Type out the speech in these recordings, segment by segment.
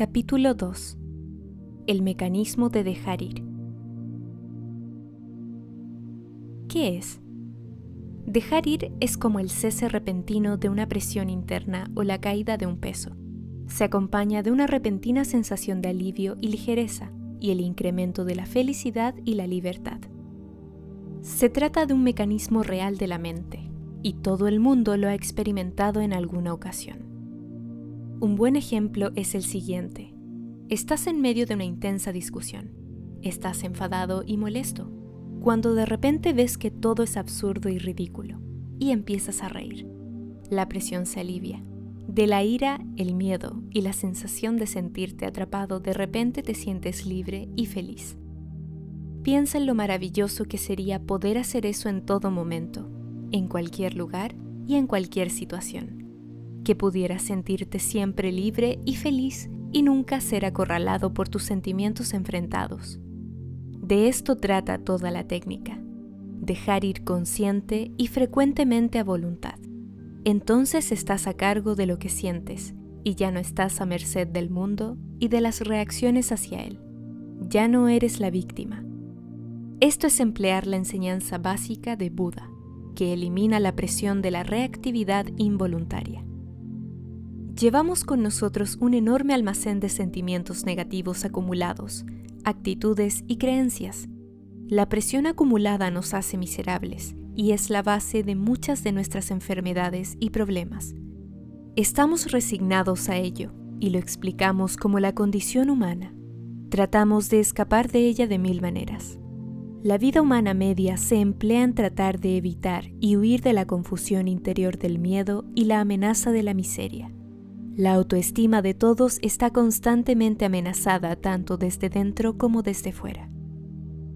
Capítulo 2 El mecanismo de dejar ir. ¿Qué es? Dejar ir es como el cese repentino de una presión interna o la caída de un peso. Se acompaña de una repentina sensación de alivio y ligereza y el incremento de la felicidad y la libertad. Se trata de un mecanismo real de la mente, y todo el mundo lo ha experimentado en alguna ocasión. Un buen ejemplo es el siguiente. Estás en medio de una intensa discusión. Estás enfadado y molesto, cuando de repente ves que todo es absurdo y ridículo, y empiezas a reír. La presión se alivia. De la ira, el miedo y la sensación de sentirte atrapado de repente te sientes libre y feliz. Piensa en lo maravilloso que sería poder hacer eso en todo momento, en cualquier lugar y en cualquier situación. Que pudieras sentirte siempre libre y feliz y nunca ser acorralado por tus sentimientos enfrentados. De esto trata toda la técnica, dejar ir consciente y frecuentemente a voluntad. Entonces estás a cargo de lo que sientes y ya no estás a merced del mundo y de las reacciones hacia él. Ya no eres la víctima. Esto es emplear la enseñanza básica de Buda que elimina la presión de la reactividad involuntaria. Llevamos con nosotros un enorme almacén de sentimientos negativos acumulados, actitudes y creencias. La presión acumulada nos hace miserables y es la base de muchas de nuestras enfermedades y problemas. Estamos resignados a ello y lo explicamos como la condición humana. Tratamos de escapar de ella de mil maneras. La vida humana media se emplea en tratar de evitar y huir de la confusión interior del miedo y la amenaza de la miseria. La autoestima de todos está constantemente amenazada tanto desde dentro como desde fuera.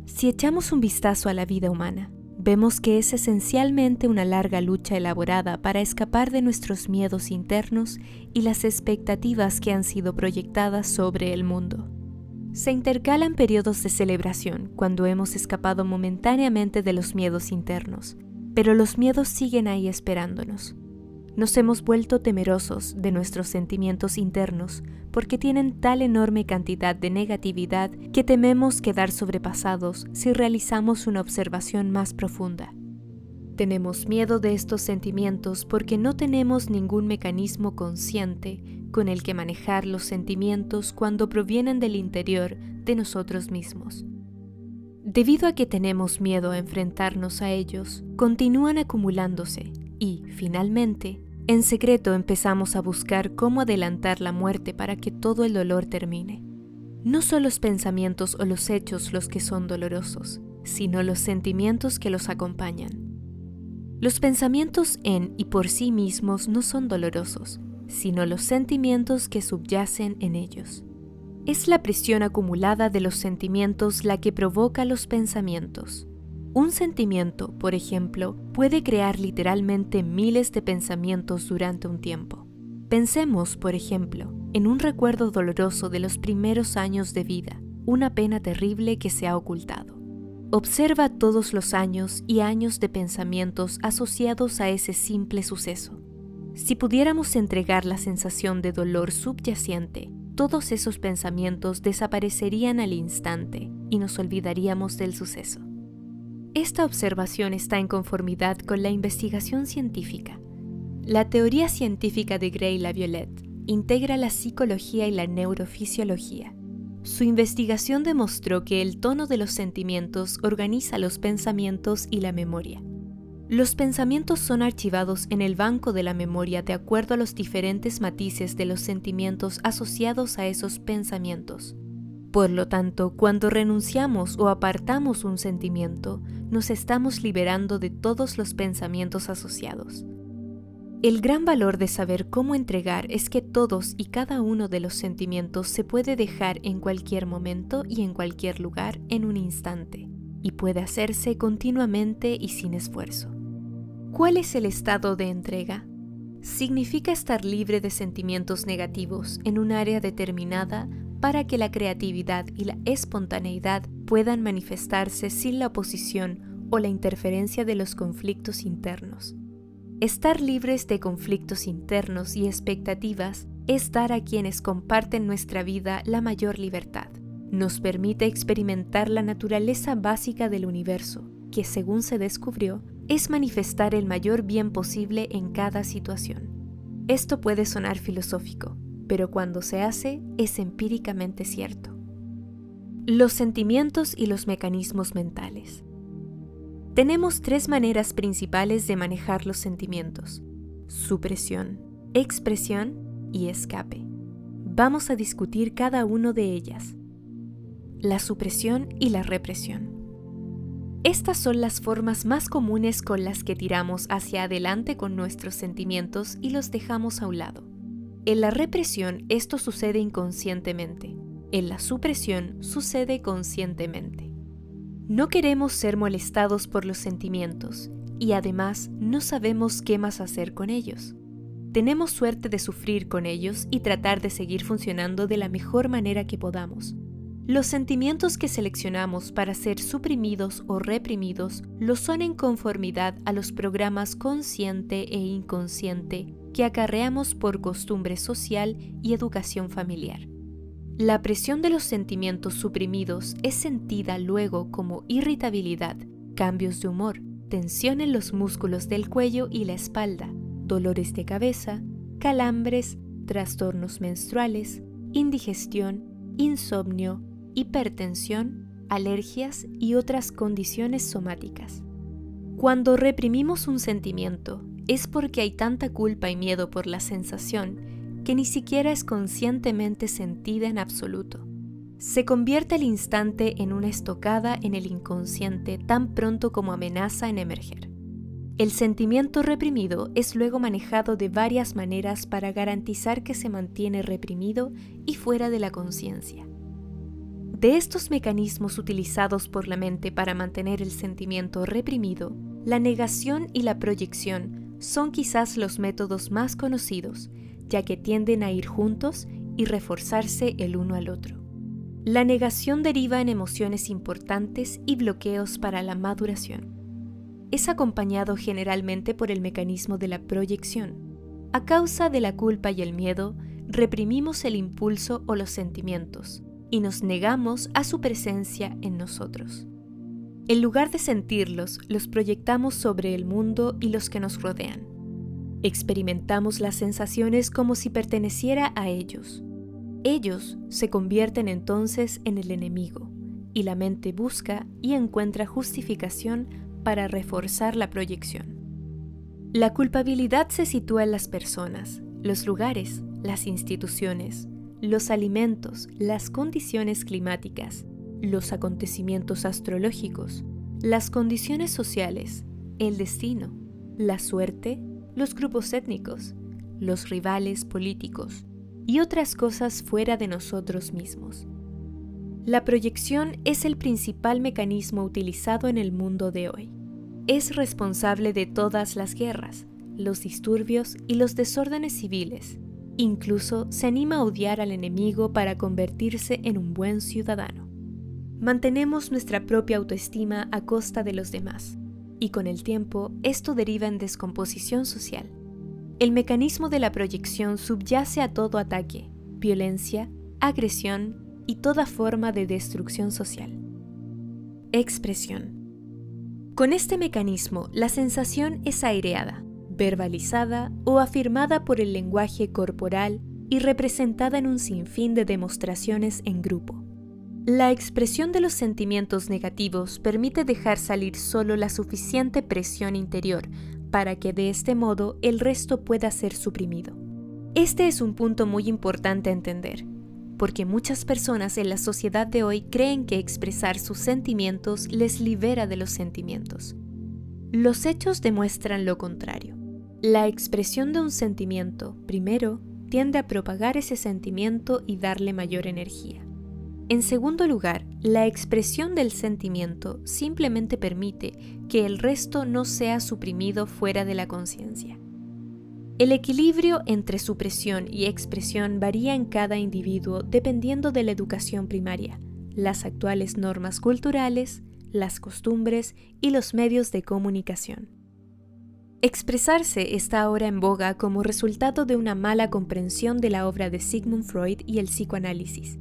Si echamos un vistazo a la vida humana, vemos que es esencialmente una larga lucha elaborada para escapar de nuestros miedos internos y las expectativas que han sido proyectadas sobre el mundo. Se intercalan periodos de celebración cuando hemos escapado momentáneamente de los miedos internos, pero los miedos siguen ahí esperándonos. Nos hemos vuelto temerosos de nuestros sentimientos internos porque tienen tal enorme cantidad de negatividad que tememos quedar sobrepasados si realizamos una observación más profunda. Tenemos miedo de estos sentimientos porque no tenemos ningún mecanismo consciente con el que manejar los sentimientos cuando provienen del interior de nosotros mismos. Debido a que tenemos miedo a enfrentarnos a ellos, continúan acumulándose y, finalmente, en secreto empezamos a buscar cómo adelantar la muerte para que todo el dolor termine. No son los pensamientos o los hechos los que son dolorosos, sino los sentimientos que los acompañan. Los pensamientos en y por sí mismos no son dolorosos, sino los sentimientos que subyacen en ellos. Es la presión acumulada de los sentimientos la que provoca los pensamientos. Un sentimiento, por ejemplo, puede crear literalmente miles de pensamientos durante un tiempo. Pensemos, por ejemplo, en un recuerdo doloroso de los primeros años de vida, una pena terrible que se ha ocultado. Observa todos los años y años de pensamientos asociados a ese simple suceso. Si pudiéramos entregar la sensación de dolor subyacente, todos esos pensamientos desaparecerían al instante y nos olvidaríamos del suceso. Esta observación está en conformidad con la investigación científica. La teoría científica de Gray la Violette integra la psicología y la neurofisiología su investigación demostró que el tono de los sentimientos organiza los pensamientos y la memoria. Los pensamientos son archivados en el banco de la memoria de acuerdo a los diferentes matices de los sentimientos asociados a esos pensamientos. Por lo tanto, cuando renunciamos o apartamos un sentimiento, nos estamos liberando de todos los pensamientos asociados. El gran valor de saber cómo entregar es que todos y cada uno de los sentimientos se puede dejar en cualquier momento y en cualquier lugar en un instante, y puede hacerse continuamente y sin esfuerzo. ¿Cuál es el estado de entrega? Significa estar libre de sentimientos negativos en un área determinada para que la creatividad y la espontaneidad puedan manifestarse sin la oposición o la interferencia de los conflictos internos. Estar libres de conflictos internos y expectativas es dar a quienes comparten nuestra vida la mayor libertad. Nos permite experimentar la naturaleza básica del universo, que según se descubrió, es manifestar el mayor bien posible en cada situación. Esto puede sonar filosófico, pero cuando se hace es empíricamente cierto. Los sentimientos y los mecanismos mentales. Tenemos tres maneras principales de manejar los sentimientos. Supresión, expresión y escape. Vamos a discutir cada uno de ellas. La supresión y la represión. Estas son las formas más comunes con las que tiramos hacia adelante con nuestros sentimientos y los dejamos a un lado. En la represión esto sucede inconscientemente, en la supresión sucede conscientemente. No queremos ser molestados por los sentimientos y además no sabemos qué más hacer con ellos. Tenemos suerte de sufrir con ellos y tratar de seguir funcionando de la mejor manera que podamos. Los sentimientos que seleccionamos para ser suprimidos o reprimidos lo son en conformidad a los programas consciente e inconsciente que acarreamos por costumbre social y educación familiar. La presión de los sentimientos suprimidos es sentida luego como irritabilidad, cambios de humor, tensión en los músculos del cuello y la espalda, dolores de cabeza, calambres, trastornos menstruales, indigestión, insomnio, hipertensión, alergias y otras condiciones somáticas. Cuando reprimimos un sentimiento es porque hay tanta culpa y miedo por la sensación que ni siquiera es conscientemente sentida en absoluto. Se convierte al instante en una estocada en el inconsciente tan pronto como amenaza en emerger. El sentimiento reprimido es luego manejado de varias maneras para garantizar que se mantiene reprimido y fuera de la conciencia. De estos mecanismos utilizados por la mente para mantener el sentimiento reprimido, la negación y la proyección son quizás los métodos más conocidos, ya que tienden a ir juntos y reforzarse el uno al otro. La negación deriva en emociones importantes y bloqueos para la maduración. Es acompañado generalmente por el mecanismo de la proyección. A causa de la culpa y el miedo, reprimimos el impulso o los sentimientos, y nos negamos a su presencia en nosotros. En lugar de sentirlos, los proyectamos sobre el mundo y los que nos rodean. Experimentamos las sensaciones como si perteneciera a ellos. Ellos se convierten entonces en el enemigo, y la mente busca y encuentra justificación para reforzar la proyección. La culpabilidad se sitúa en las personas, los lugares, las instituciones, los alimentos, las condiciones climáticas, los acontecimientos astrológicos, las condiciones sociales, el destino, la suerte, los grupos étnicos, los rivales políticos y otras cosas fuera de nosotros mismos. La proyección es el principal mecanismo utilizado en el mundo de hoy. Es responsable de todas las guerras, los disturbios y los desórdenes civiles, Incluso se anima a odiar al enemigo para convertirse en un buen ciudadano. Mantenemos nuestra propia autoestima a costa de los demás, y con el tiempo esto deriva en descomposición social. El mecanismo de la proyección subyace a todo ataque, violencia, agresión y toda forma de destrucción social. Expresión. Con este mecanismo, la sensación es aireada, verbalizada o afirmada por el lenguaje corporal y representada en un sinfín de demostraciones en grupo. La expresión de los sentimientos negativos permite dejar salir solo la suficiente presión interior para que de este modo el resto pueda ser suprimido. Este es un punto muy importante a entender, porque muchas personas en la sociedad de hoy creen que expresar sus sentimientos les libera de los sentimientos. Los hechos demuestran lo contrario. La expresión de un sentimiento, primero, tiende a propagar ese sentimiento y darle mayor energía. En segundo lugar, la expresión del sentimiento simplemente permite que el resto no sea suprimido fuera de la conciencia. El equilibrio entre supresión y expresión varía en cada individuo dependiendo de la educación primaria, las actuales normas culturales, las costumbres y los medios de comunicación. Expresarse está ahora en boga como resultado de una mala comprensión de la obra de Sigmund Freud y el psicoanálisis.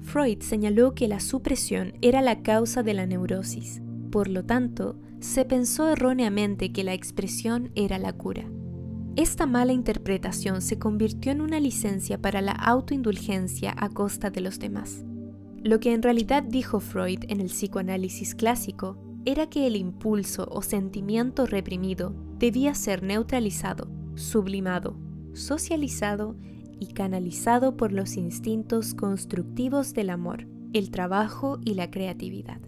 Freud señaló que la supresión era la causa de la neurosis. Por lo tanto, se pensó erróneamente que la expresión era la cura. Esta mala interpretación se convirtió en una licencia para la autoindulgencia a costa de los demás. Lo que en realidad dijo Freud en el psicoanálisis clásico era que el impulso o sentimiento reprimido debía ser neutralizado, sublimado, socializado y canalizado por los instintos constructivos del amor, el trabajo y la creatividad.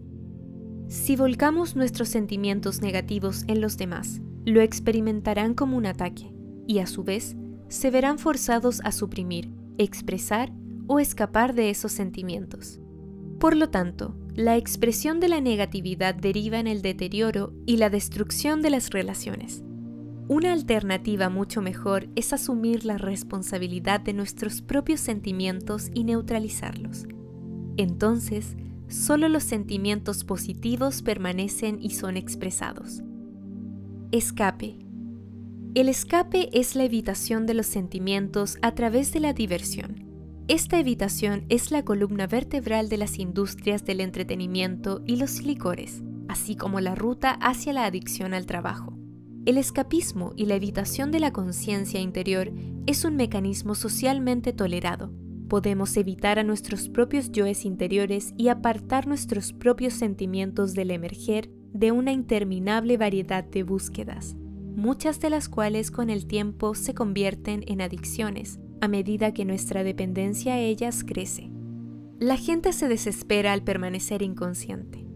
Si volcamos nuestros sentimientos negativos en los demás, lo experimentarán como un ataque y a su vez se verán forzados a suprimir, expresar o escapar de esos sentimientos. Por lo tanto, la expresión de la negatividad deriva en el deterioro y la destrucción de las relaciones. Una alternativa mucho mejor es asumir la responsabilidad de nuestros propios sentimientos y neutralizarlos. Entonces, solo los sentimientos positivos permanecen y son expresados. Escape. El escape es la evitación de los sentimientos a través de la diversión. Esta evitación es la columna vertebral de las industrias del entretenimiento y los licores, así como la ruta hacia la adicción al trabajo. El escapismo y la evitación de la conciencia interior es un mecanismo socialmente tolerado. Podemos evitar a nuestros propios yoes interiores y apartar nuestros propios sentimientos del emerger de una interminable variedad de búsquedas, muchas de las cuales con el tiempo se convierten en adicciones, a medida que nuestra dependencia a ellas crece. La gente se desespera al permanecer inconsciente.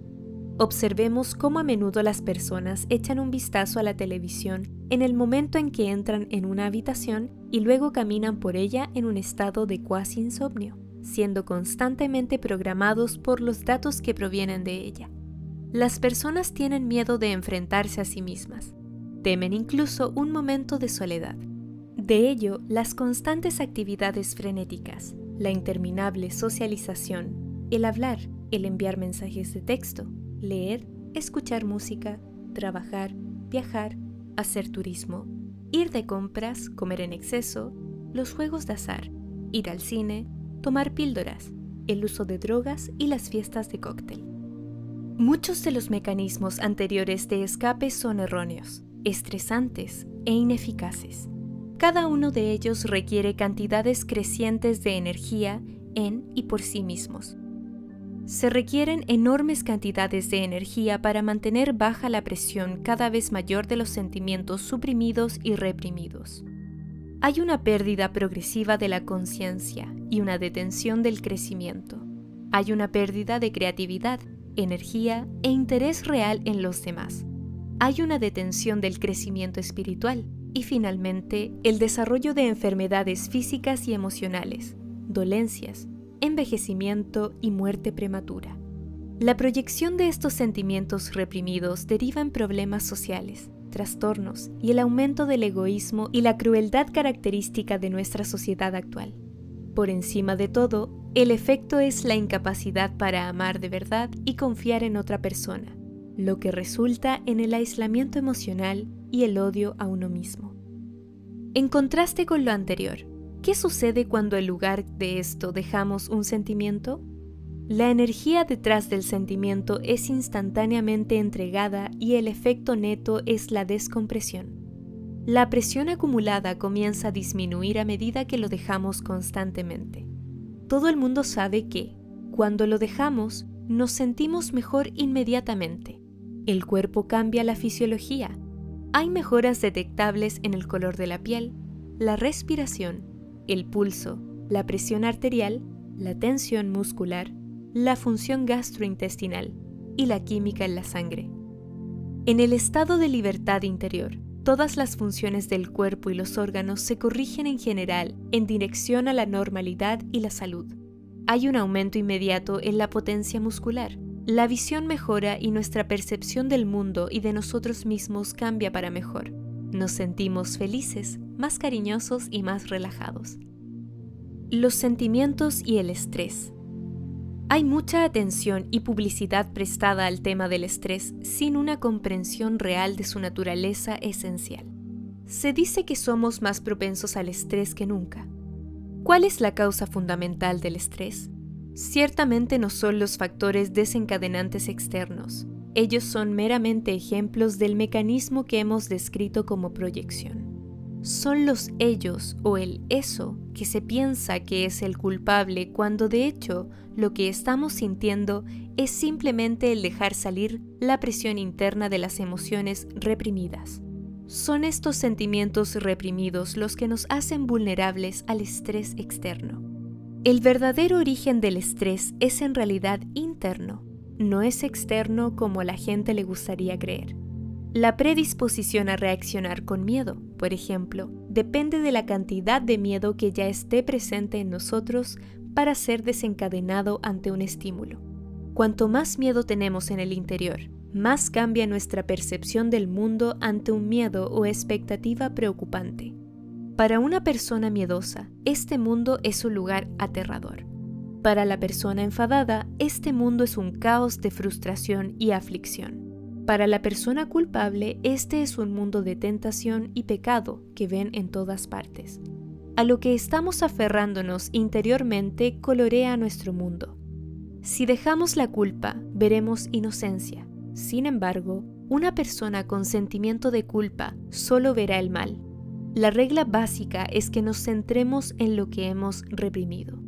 Observemos cómo a menudo las personas echan un vistazo a la televisión en el momento en que entran en una habitación y luego caminan por ella en un estado de cuasi insomnio, siendo constantemente programados por los datos que provienen de ella. Las personas tienen miedo de enfrentarse a sí mismas, temen incluso un momento de soledad de ello, las constantes actividades frenéticas, la interminable socialización, el hablar, el enviar mensajes de texto, leer, escuchar música, trabajar, viajar, hacer turismo, ir de compras, comer en exceso, los juegos de azar, ir al cine, tomar píldoras, el uso de drogas y las fiestas de cóctel. Muchos de los mecanismos anteriores de escape son erróneos, estresantes e ineficaces. Cada uno de ellos requiere cantidades crecientes de energía en y por sí mismos. Se requieren enormes cantidades de energía para mantener baja la presión cada vez mayor de los sentimientos suprimidos y reprimidos. Hay una pérdida progresiva de la conciencia y una detención del crecimiento. Hay una pérdida de creatividad, energía e interés real en los demás. Hay una detención del crecimiento espiritual y finalmente, el desarrollo de enfermedades físicas y emocionales, dolencias, envejecimiento y muerte prematura. La proyección de estos sentimientos reprimidos deriva en problemas sociales, trastornos y el aumento del egoísmo y la crueldad característica de nuestra sociedad actual. Por encima de todo, el efecto es la incapacidad para amar de verdad y confiar en otra persona, lo que resulta en el aislamiento emocional y el odio a uno mismo. En contraste con lo anterior, ¿qué sucede cuando en lugar de esto dejamos un sentimiento? La energía detrás del sentimiento es instantáneamente entregada y el efecto neto es la descompresión. La presión acumulada comienza a disminuir a medida que lo dejamos constantemente. Todo el mundo sabe que, cuando lo dejamos, nos sentimos mejor inmediatamente. El cuerpo cambia la fisiología hay mejoras detectables en el color de la piel, la respiración, el pulso, la presión arterial, la tensión muscular, la función gastrointestinal y la química en la sangre. En el estado de libertad interior, todas las funciones del cuerpo y los órganos se corrigen en general en dirección a la normalidad y la salud. Hay un aumento inmediato en la potencia muscular, la visión mejora y nuestra percepción del mundo y de nosotros mismos cambia para mejor. Nos sentimos felices, más cariñosos y más relajados. Los sentimientos y el estrés. Hay mucha atención y publicidad prestada al tema del estrés sin una comprensión real de su naturaleza esencial. Se dice que somos más propensos al estrés que nunca. ¿Cuál es la causa fundamental del estrés? Ciertamente no son los factores desencadenantes externos. Ellos son meramente ejemplos del mecanismo que hemos descrito como proyección son los ellos o el eso que se piensa que es el culpable cuando de hecho lo que estamos sintiendo es simplemente el dejar salir la presión interna de las emociones reprimidas. Son estos sentimientos reprimidos los que nos hacen vulnerables al estrés externo. El verdadero origen del estrés es en realidad interno, no es externo como la gente le gustaría creer. La predisposición a reaccionar con miedo, por ejemplo, depende de la cantidad de miedo que ya esté presente en nosotros para ser desencadenado ante un estímulo. Cuanto más miedo tenemos en el interior, más cambia nuestra percepción del mundo ante un miedo o expectativa preocupante. Para una persona miedosa, este mundo es un lugar aterrador. Para la persona enfadada, este mundo es un caos de frustración y aflicción. Para la persona culpable, este es un mundo de tentación y pecado que ven en todas partes. A lo que estamos aferrándonos interiormente colorea nuestro mundo. Si dejamos la culpa, veremos inocencia. Sin embargo, una persona con sentimiento de culpa solo verá el mal. La regla básica es que nos centremos en lo que hemos reprimido.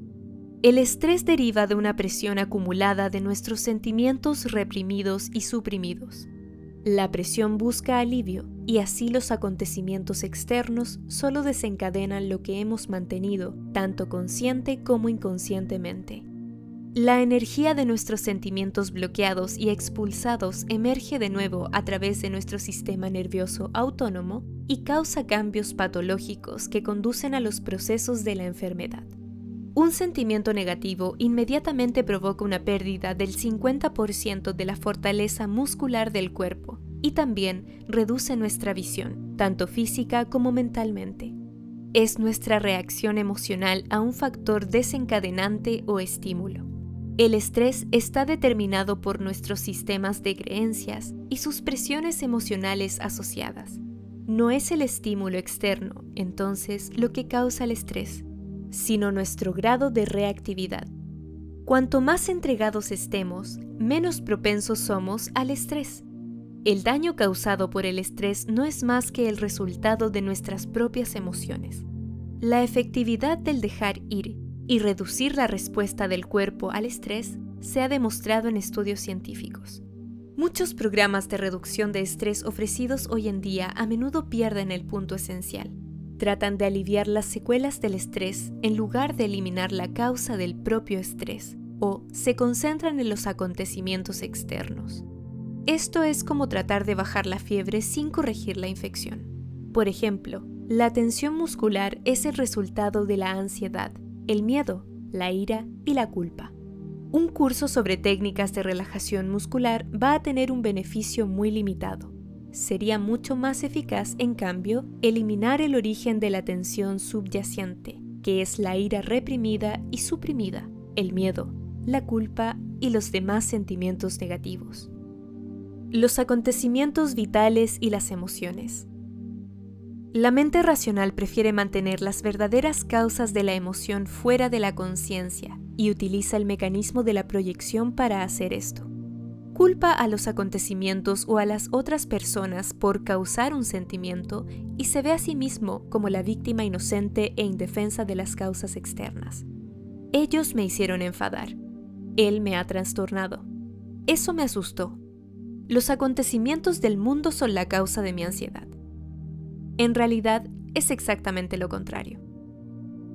El estrés deriva de una presión acumulada de nuestros sentimientos reprimidos y suprimidos. La presión busca alivio y así los acontecimientos externos solo desencadenan lo que hemos mantenido, tanto consciente como inconscientemente. La energía de nuestros sentimientos bloqueados y expulsados emerge de nuevo a través de nuestro sistema nervioso autónomo y causa cambios patológicos que conducen a los procesos de la enfermedad. Un sentimiento negativo inmediatamente provoca una pérdida del 50% de la fortaleza muscular del cuerpo y también reduce nuestra visión, tanto física como mentalmente. Es nuestra reacción emocional a un factor desencadenante o estímulo. El estrés está determinado por nuestros sistemas de creencias y sus presiones emocionales asociadas. No es el estímulo externo, entonces, lo que causa el estrés, sino nuestro grado de reactividad. Cuanto más entregados estemos, menos propensos somos al estrés. El daño causado por el estrés no es más que el resultado de nuestras propias emociones. La efectividad del dejar ir y reducir la respuesta del cuerpo al estrés se ha demostrado en estudios científicos. Muchos programas de reducción de estrés ofrecidos hoy en día a menudo pierden el punto esencial tratan de aliviar las secuelas del estrés en lugar de eliminar la causa del propio estrés, o se concentran en los acontecimientos externos. Esto es como tratar de bajar la fiebre sin corregir la infección. Por ejemplo, la tensión muscular es el resultado de la ansiedad, el miedo, la ira y la culpa. Un curso sobre técnicas de relajación muscular va a tener un beneficio muy limitado Sería mucho más eficaz, en cambio, eliminar el origen de la tensión subyacente, que es la ira reprimida y suprimida, el miedo, la culpa y los demás sentimientos negativos. Los acontecimientos vitales y las emociones. La mente racional prefiere mantener las verdaderas causas de la emoción fuera de la conciencia y utiliza el mecanismo de la proyección para hacer esto culpa a los acontecimientos o a las otras personas por causar un sentimiento y se ve a sí mismo como la víctima inocente e indefensa de las causas externas. Ellos me hicieron enfadar. Él me ha trastornado. Eso me asustó. Los acontecimientos del mundo son la causa de mi ansiedad. En realidad es exactamente lo contrario.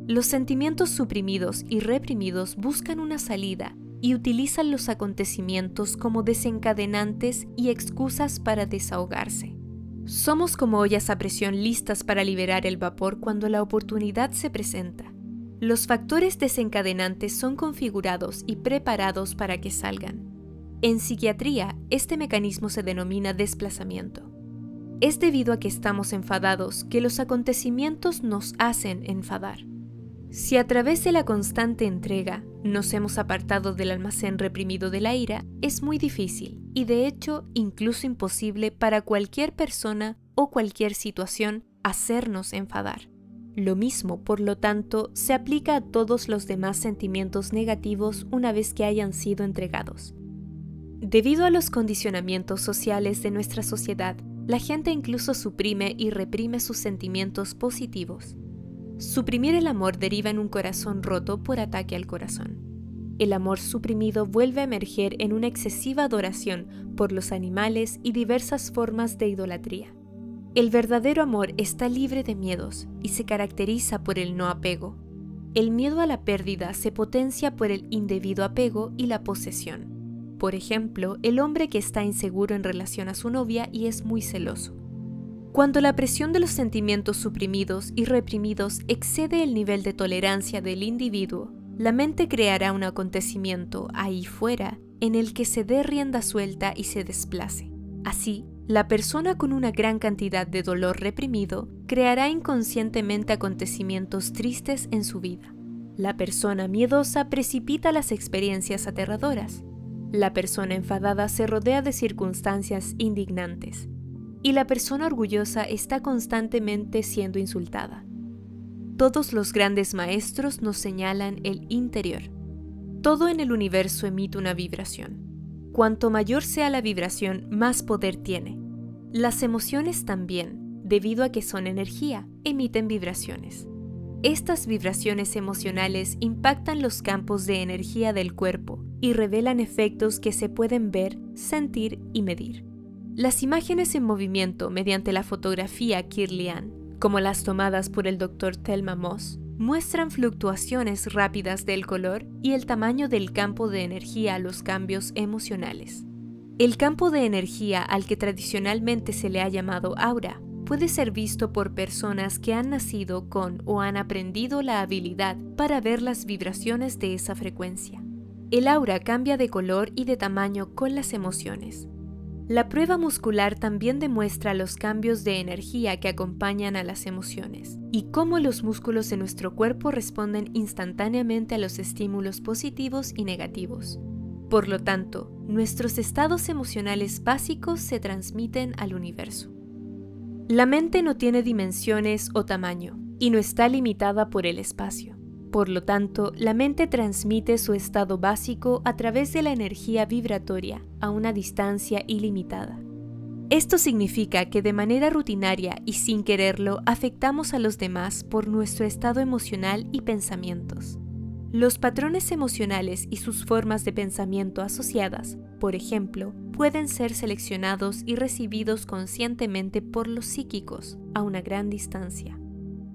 Los sentimientos suprimidos y reprimidos buscan una salida y utilizan los acontecimientos como desencadenantes y excusas para desahogarse. Somos como ollas a presión listas para liberar el vapor cuando la oportunidad se presenta. Los factores desencadenantes son configurados y preparados para que salgan. En psiquiatría, este mecanismo se denomina desplazamiento. Es debido a que estamos enfadados que los acontecimientos nos hacen enfadar. Si a través de la constante entrega nos hemos apartado del almacén reprimido de la ira, es muy difícil y de hecho incluso imposible para cualquier persona o cualquier situación hacernos enfadar. Lo mismo, por lo tanto, se aplica a todos los demás sentimientos negativos una vez que hayan sido entregados. Debido a los condicionamientos sociales de nuestra sociedad, la gente incluso suprime y reprime sus sentimientos positivos. Suprimir el amor deriva en un corazón roto por ataque al corazón. El amor suprimido vuelve a emerger en una excesiva adoración por los animales y diversas formas de idolatría. El verdadero amor está libre de miedos y se caracteriza por el no apego. El miedo a la pérdida se potencia por el indebido apego y la posesión. Por ejemplo, el hombre que está inseguro en relación a su novia y es muy celoso. Cuando la presión de los sentimientos suprimidos y reprimidos excede el nivel de tolerancia del individuo, la mente creará un acontecimiento ahí fuera en el que se dé rienda suelta y se desplace. Así, la persona con una gran cantidad de dolor reprimido creará inconscientemente acontecimientos tristes en su vida. La persona miedosa precipita las experiencias aterradoras. La persona enfadada se rodea de circunstancias indignantes. Y la persona orgullosa está constantemente siendo insultada. Todos los grandes maestros nos señalan el interior. Todo en el universo emite una vibración. Cuanto mayor sea la vibración, más poder tiene. Las emociones también, debido a que son energía, emiten vibraciones. Estas vibraciones emocionales impactan los campos de energía del cuerpo y revelan efectos que se pueden ver, sentir y medir. Las imágenes en movimiento mediante la fotografía Kirlian, como las tomadas por el Dr. Thelma Moss, muestran fluctuaciones rápidas del color y el tamaño del campo de energía a los cambios emocionales. El campo de energía al que tradicionalmente se le ha llamado aura puede ser visto por personas que han nacido con o han aprendido la habilidad para ver las vibraciones de esa frecuencia. El aura cambia de color y de tamaño con las emociones. La prueba muscular también demuestra los cambios de energía que acompañan a las emociones y cómo los músculos de nuestro cuerpo responden instantáneamente a los estímulos positivos y negativos. Por lo tanto, nuestros estados emocionales básicos se transmiten al universo. La mente no tiene dimensiones o tamaño y no está limitada por el espacio. Por lo tanto, la mente transmite su estado básico a través de la energía vibratoria a una distancia ilimitada. Esto significa que de manera rutinaria y sin quererlo afectamos a los demás por nuestro estado emocional y pensamientos. Los patrones emocionales y sus formas de pensamiento asociadas, por ejemplo, pueden ser seleccionados y recibidos conscientemente por los psíquicos a una gran distancia.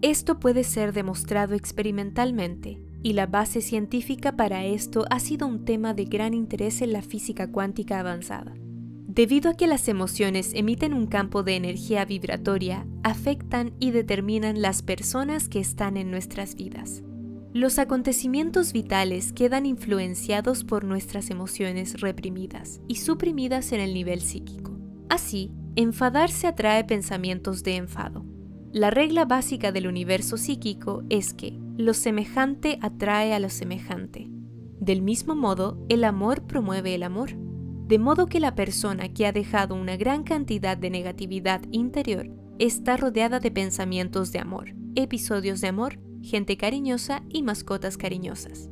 Esto puede ser demostrado experimentalmente, y la base científica para esto ha sido un tema de gran interés en la física cuántica avanzada. Debido a que las emociones emiten un campo de energía vibratoria, afectan y determinan las personas que están en nuestras vidas. Los acontecimientos vitales quedan influenciados por nuestras emociones reprimidas y suprimidas en el nivel psíquico. Así, enfadarse atrae pensamientos de enfado, la regla básica del universo psíquico es que lo semejante atrae a lo semejante. Del mismo modo, el amor promueve el amor. De modo que la persona que ha dejado una gran cantidad de negatividad interior está rodeada de pensamientos de amor, episodios de amor, gente cariñosa y mascotas cariñosas.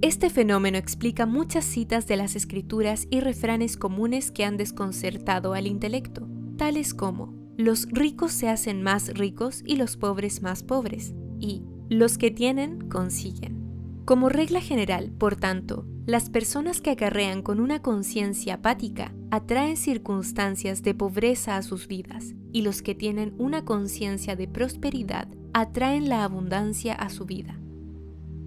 Este fenómeno explica muchas citas de las escrituras y refranes comunes que han desconcertado al intelecto, tales como los ricos se hacen más ricos y los pobres más pobres, y los que tienen consiguen. Como regla general, por tanto, las personas que acarrean con una conciencia apática atraen circunstancias de pobreza a sus vidas, y los que tienen una conciencia de prosperidad atraen la abundancia a su vida.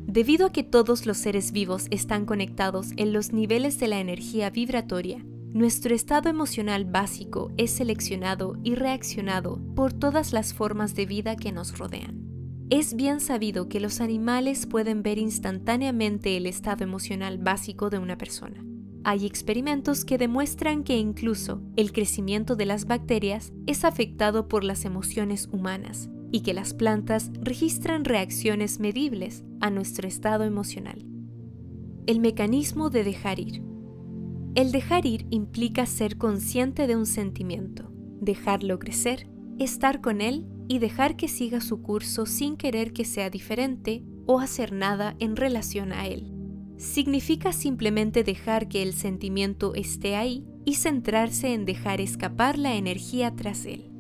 Debido a que todos los seres vivos están conectados en los niveles de la energía vibratoria, nuestro estado emocional básico es seleccionado y reaccionado por todas las formas de vida que nos rodean. Es bien sabido que los animales pueden ver instantáneamente el estado emocional básico de una persona. Hay experimentos que demuestran que incluso el crecimiento de las bacterias es afectado por las emociones humanas, y que las plantas registran reacciones medibles a nuestro estado emocional. El mecanismo de dejar ir. El dejar ir implica ser consciente de un sentimiento, dejarlo crecer, estar con él y dejar que siga su curso sin querer que sea diferente o hacer nada en relación a él. Significa simplemente dejar que el sentimiento esté ahí y centrarse en dejar escapar la energía tras él.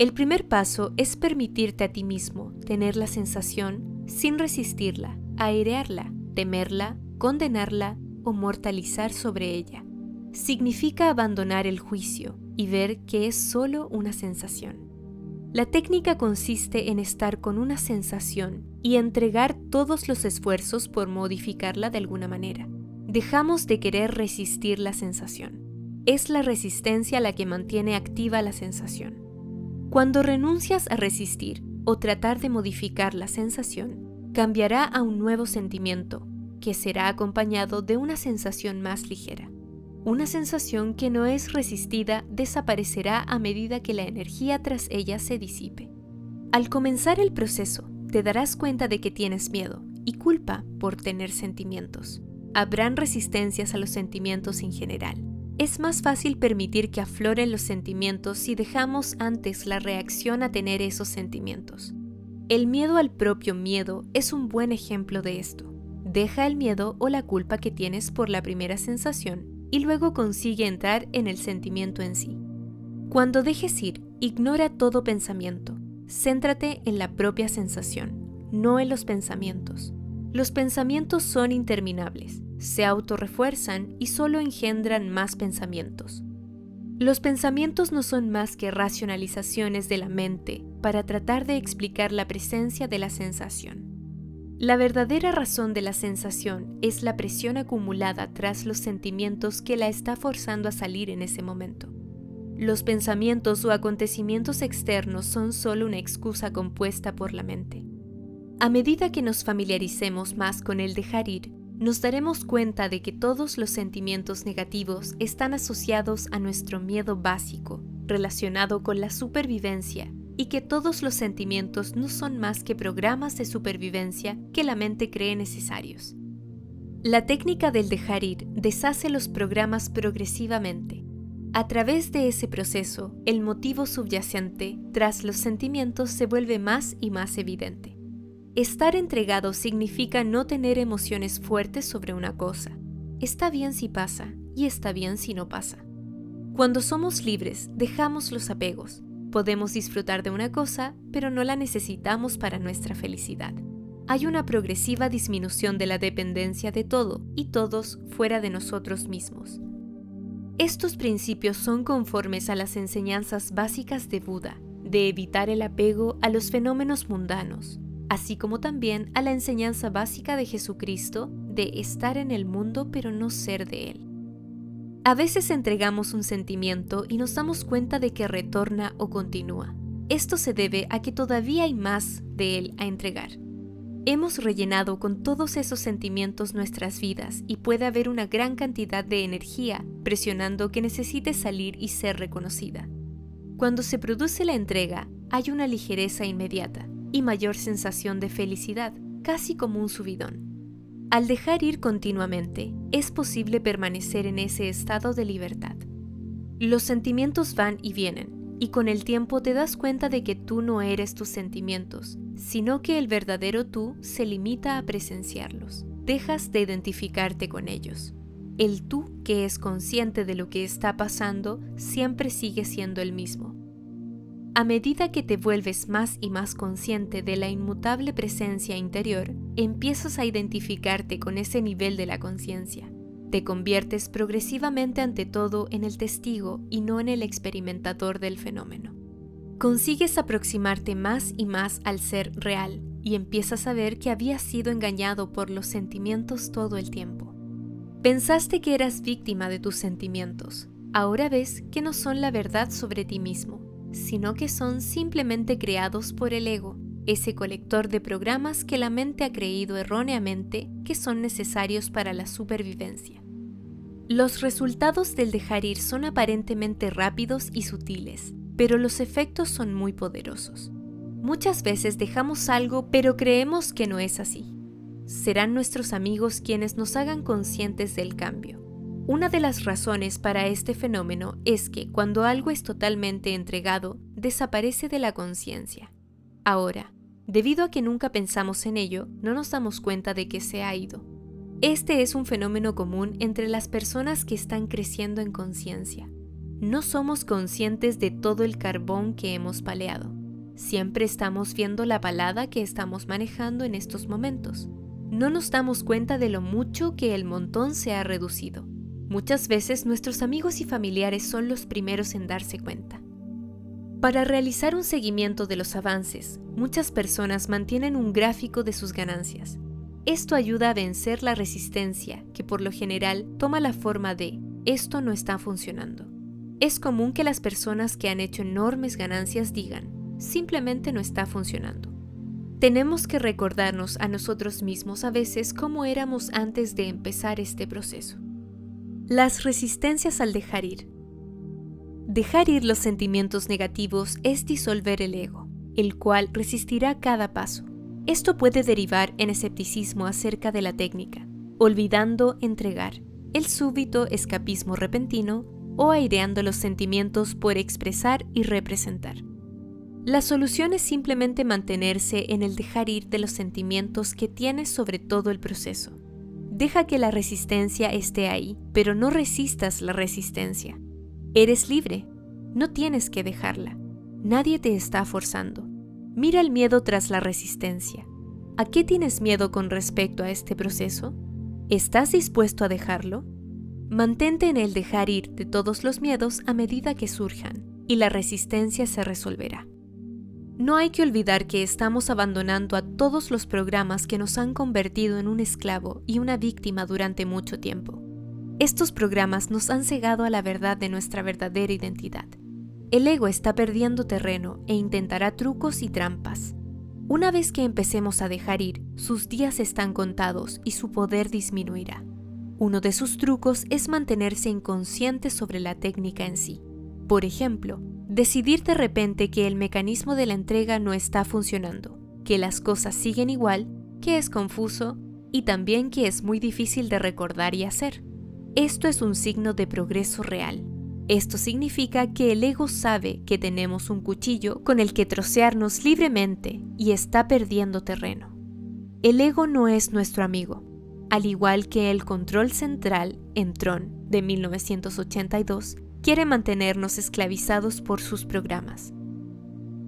El primer paso es permitirte a ti mismo tener la sensación sin resistirla, airearla, temerla, condenarla o mortalizar sobre ella significa abandonar el juicio y ver que es solo una sensación. La técnica consiste en estar con una sensación y entregar todos los esfuerzos por modificarla de alguna manera. Dejamos de querer resistir la sensación. Es la resistencia la que mantiene activa la sensación. Cuando renuncias a resistir o tratar de modificar la sensación, cambiará a un nuevo sentimiento, que será acompañado de una sensación más ligera. Una sensación que no es resistida desaparecerá a medida que la energía tras ella se disipe. Al comenzar el proceso, te darás cuenta de que tienes miedo y culpa por tener sentimientos. Habrán resistencias a los sentimientos en general. Es más fácil permitir que afloren los sentimientos si dejamos antes la reacción a tener esos sentimientos. El miedo al propio miedo es un buen ejemplo de esto. Deja el miedo o la culpa que tienes por la primera sensación y luego consigue entrar en el sentimiento en sí. Cuando dejes ir, ignora todo pensamiento. Céntrate en la propia sensación, no en los pensamientos. Los pensamientos son interminables, se autorrefuerzan y solo engendran más pensamientos. Los pensamientos no son más que racionalizaciones de la mente para tratar de explicar la presencia de la sensación. La verdadera razón de la sensación es la presión acumulada tras los sentimientos que la está forzando a salir en ese momento. Los pensamientos o acontecimientos externos son solo una excusa compuesta por la mente. A medida que nos familiaricemos más con el dejar ir, nos daremos cuenta de que todos los sentimientos negativos están asociados a nuestro miedo básico, relacionado con la supervivencia y que todos los sentimientos no son más que programas de supervivencia que la mente cree necesarios. La técnica del dejar ir deshace los programas progresivamente. A través de ese proceso, el motivo subyacente tras los sentimientos se vuelve más y más evidente. Estar entregado significa no tener emociones fuertes sobre una cosa. Está bien si pasa y está bien si no pasa. Cuando somos libres, dejamos los apegos, Podemos disfrutar de una cosa, pero no la necesitamos para nuestra felicidad. Hay una progresiva disminución de la dependencia de todo y todos fuera de nosotros mismos. Estos principios son conformes a las enseñanzas básicas de Buda, de evitar el apego a los fenómenos mundanos, así como también a la enseñanza básica de Jesucristo de estar en el mundo pero no ser de él. A veces entregamos un sentimiento y nos damos cuenta de que retorna o continúa. Esto se debe a que todavía hay más de él a entregar. Hemos rellenado con todos esos sentimientos nuestras vidas y puede haber una gran cantidad de energía presionando que necesite salir y ser reconocida. Cuando se produce la entrega, hay una ligereza inmediata y mayor sensación de felicidad, casi como un subidón. Al dejar ir continuamente, es posible permanecer en ese estado de libertad. Los sentimientos van y vienen, y con el tiempo te das cuenta de que tú no eres tus sentimientos, sino que el verdadero tú se limita a presenciarlos. Dejas de identificarte con ellos. El tú que es consciente de lo que está pasando siempre sigue siendo el mismo, a medida que te vuelves más y más consciente de la inmutable presencia interior, empiezas a identificarte con ese nivel de la conciencia. Te conviertes progresivamente ante todo en el testigo y no en el experimentador del fenómeno. Consigues aproximarte más y más al ser real y empiezas a ver que habías sido engañado por los sentimientos todo el tiempo. Pensaste que eras víctima de tus sentimientos. Ahora ves que no son la verdad sobre ti mismo sino que son simplemente creados por el ego, ese colector de programas que la mente ha creído erróneamente que son necesarios para la supervivencia. Los resultados del dejar ir son aparentemente rápidos y sutiles, pero los efectos son muy poderosos. Muchas veces dejamos algo pero creemos que no es así. Serán nuestros amigos quienes nos hagan conscientes del cambio. Una de las razones para este fenómeno es que cuando algo es totalmente entregado, desaparece de la conciencia. Ahora, debido a que nunca pensamos en ello, no nos damos cuenta de que se ha ido. Este es un fenómeno común entre las personas que están creciendo en conciencia. No somos conscientes de todo el carbón que hemos paleado. Siempre estamos viendo la balada que estamos manejando en estos momentos. No nos damos cuenta de lo mucho que el montón se ha reducido. Muchas veces nuestros amigos y familiares son los primeros en darse cuenta. Para realizar un seguimiento de los avances, muchas personas mantienen un gráfico de sus ganancias. Esto ayuda a vencer la resistencia, que por lo general toma la forma de esto no está funcionando. Es común que las personas que han hecho enormes ganancias digan, simplemente no está funcionando. Tenemos que recordarnos a nosotros mismos a veces cómo éramos antes de empezar este proceso. Las resistencias al dejar ir. Dejar ir los sentimientos negativos es disolver el ego, el cual resistirá cada paso. Esto puede derivar en escepticismo acerca de la técnica, olvidando entregar, el súbito escapismo repentino o aireando los sentimientos por expresar y representar. La solución es simplemente mantenerse en el dejar ir de los sentimientos que tienes sobre todo el proceso. Deja que la resistencia esté ahí, pero no resistas la resistencia. Eres libre, no tienes que dejarla. Nadie te está forzando. Mira el miedo tras la resistencia. ¿A qué tienes miedo con respecto a este proceso? ¿Estás dispuesto a dejarlo? Mantente en el dejar ir de todos los miedos a medida que surjan, y la resistencia se resolverá. No hay que olvidar que estamos abandonando a todos los programas que nos han convertido en un esclavo y una víctima durante mucho tiempo. Estos programas nos han cegado a la verdad de nuestra verdadera identidad. El ego está perdiendo terreno e intentará trucos y trampas. Una vez que empecemos a dejar ir, sus días están contados y su poder disminuirá. Uno de sus trucos es mantenerse inconsciente sobre la técnica en sí. Por ejemplo, Decidir de repente que el mecanismo de la entrega no está funcionando, que las cosas siguen igual, que es confuso y también que es muy difícil de recordar y hacer. Esto es un signo de progreso real. Esto significa que el ego sabe que tenemos un cuchillo con el que trocearnos libremente y está perdiendo terreno. El ego no es nuestro amigo, al igual que el control central en Tron de 1982 quiere mantenernos esclavizados por sus programas.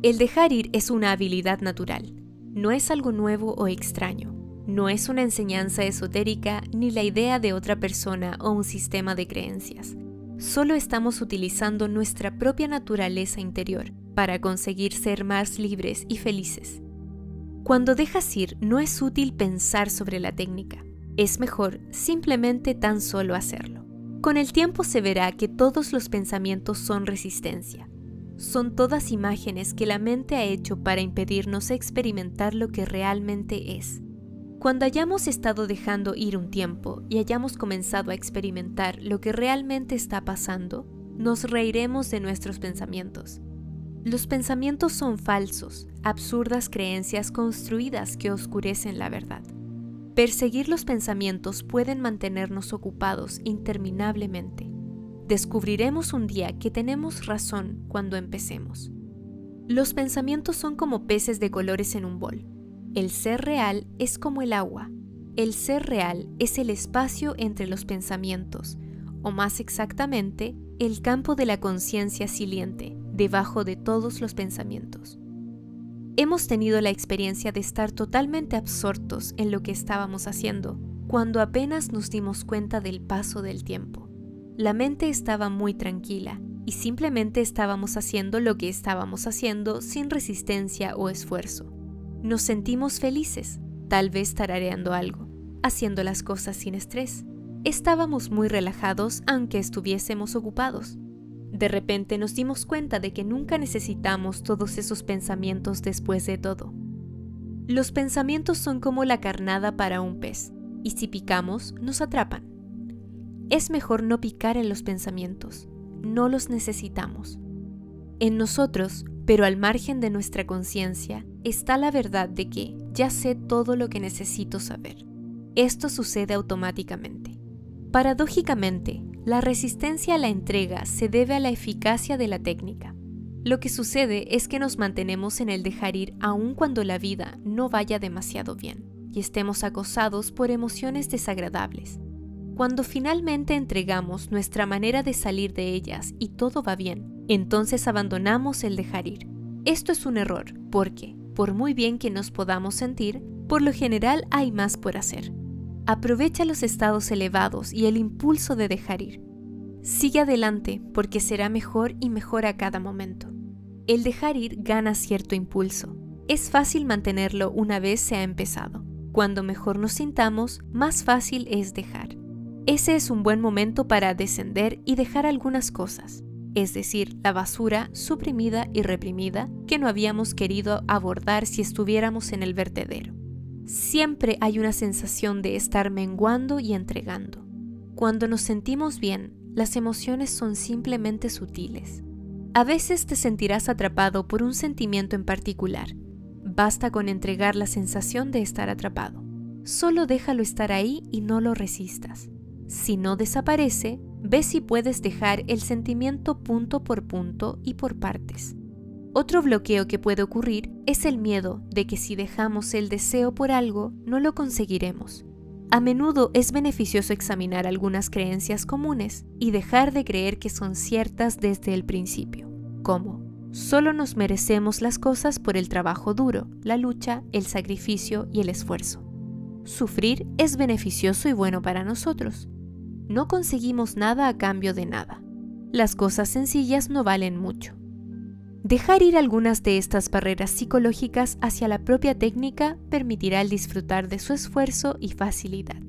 El dejar ir es una habilidad natural, no es algo nuevo o extraño, no es una enseñanza esotérica ni la idea de otra persona o un sistema de creencias. Solo estamos utilizando nuestra propia naturaleza interior para conseguir ser más libres y felices. Cuando dejas ir no es útil pensar sobre la técnica, es mejor simplemente tan solo hacerlo. Con el tiempo se verá que todos los pensamientos son resistencia. Son todas imágenes que la mente ha hecho para impedirnos experimentar lo que realmente es. Cuando hayamos estado dejando ir un tiempo y hayamos comenzado a experimentar lo que realmente está pasando, nos reiremos de nuestros pensamientos. Los pensamientos son falsos, absurdas creencias construidas que oscurecen la verdad. Perseguir los pensamientos pueden mantenernos ocupados interminablemente. Descubriremos un día que tenemos razón cuando empecemos. Los pensamientos son como peces de colores en un bol. El ser real es como el agua. El ser real es el espacio entre los pensamientos, o más exactamente, el campo de la conciencia siliente, debajo de todos los pensamientos. Hemos tenido la experiencia de estar totalmente absortos en lo que estábamos haciendo, cuando apenas nos dimos cuenta del paso del tiempo. La mente estaba muy tranquila y simplemente estábamos haciendo lo que estábamos haciendo sin resistencia o esfuerzo. Nos sentimos felices, tal vez tarareando algo, haciendo las cosas sin estrés. Estábamos muy relajados aunque estuviésemos ocupados. De repente nos dimos cuenta de que nunca necesitamos todos esos pensamientos después de todo. Los pensamientos son como la carnada para un pez, y si picamos, nos atrapan. Es mejor no picar en los pensamientos, no los necesitamos. En nosotros Pero al margen de nuestra conciencia está la verdad de que ya sé todo lo que necesito saber. Esto sucede automáticamente. Paradójicamente, la resistencia a la entrega se debe a la eficacia de la técnica. Lo que sucede es que nos mantenemos en el dejar ir aun cuando la vida no vaya demasiado bien y estemos acosados por emociones desagradables. Cuando finalmente entregamos nuestra manera de salir de ellas y todo va bien, entonces abandonamos el dejar ir. Esto es un error, porque, por muy bien que nos podamos sentir, por lo general hay más por hacer. Aprovecha los estados elevados y el impulso de dejar ir. Sigue adelante porque será mejor y mejor a cada momento. El dejar ir gana cierto impulso. Es fácil mantenerlo una vez se ha empezado. Cuando mejor nos sintamos, más fácil es dejar. Ese es un buen momento para descender y dejar algunas cosas, es decir, la basura suprimida y reprimida que no habíamos querido abordar si estuviéramos en el vertedero. Siempre hay una sensación de estar menguando y entregando. Cuando nos sentimos bien, las emociones son simplemente sutiles. A veces te sentirás atrapado por un sentimiento en particular. Basta con entregar la sensación de estar atrapado. Solo déjalo estar ahí y no lo resistas. Si no desaparece, ve si puedes dejar el sentimiento punto por punto y por partes. Otro bloqueo que puede ocurrir es el miedo de que si dejamos el deseo por algo, no lo conseguiremos. A menudo es beneficioso examinar algunas creencias comunes y dejar de creer que son ciertas desde el principio, como solo nos merecemos las cosas por el trabajo duro, la lucha, el sacrificio y el esfuerzo. Sufrir es beneficioso y bueno para nosotros. No conseguimos nada a cambio de nada. Las cosas sencillas no valen mucho. Dejar ir algunas de estas barreras psicológicas hacia la propia técnica permitirá el disfrutar de su esfuerzo y facilidad.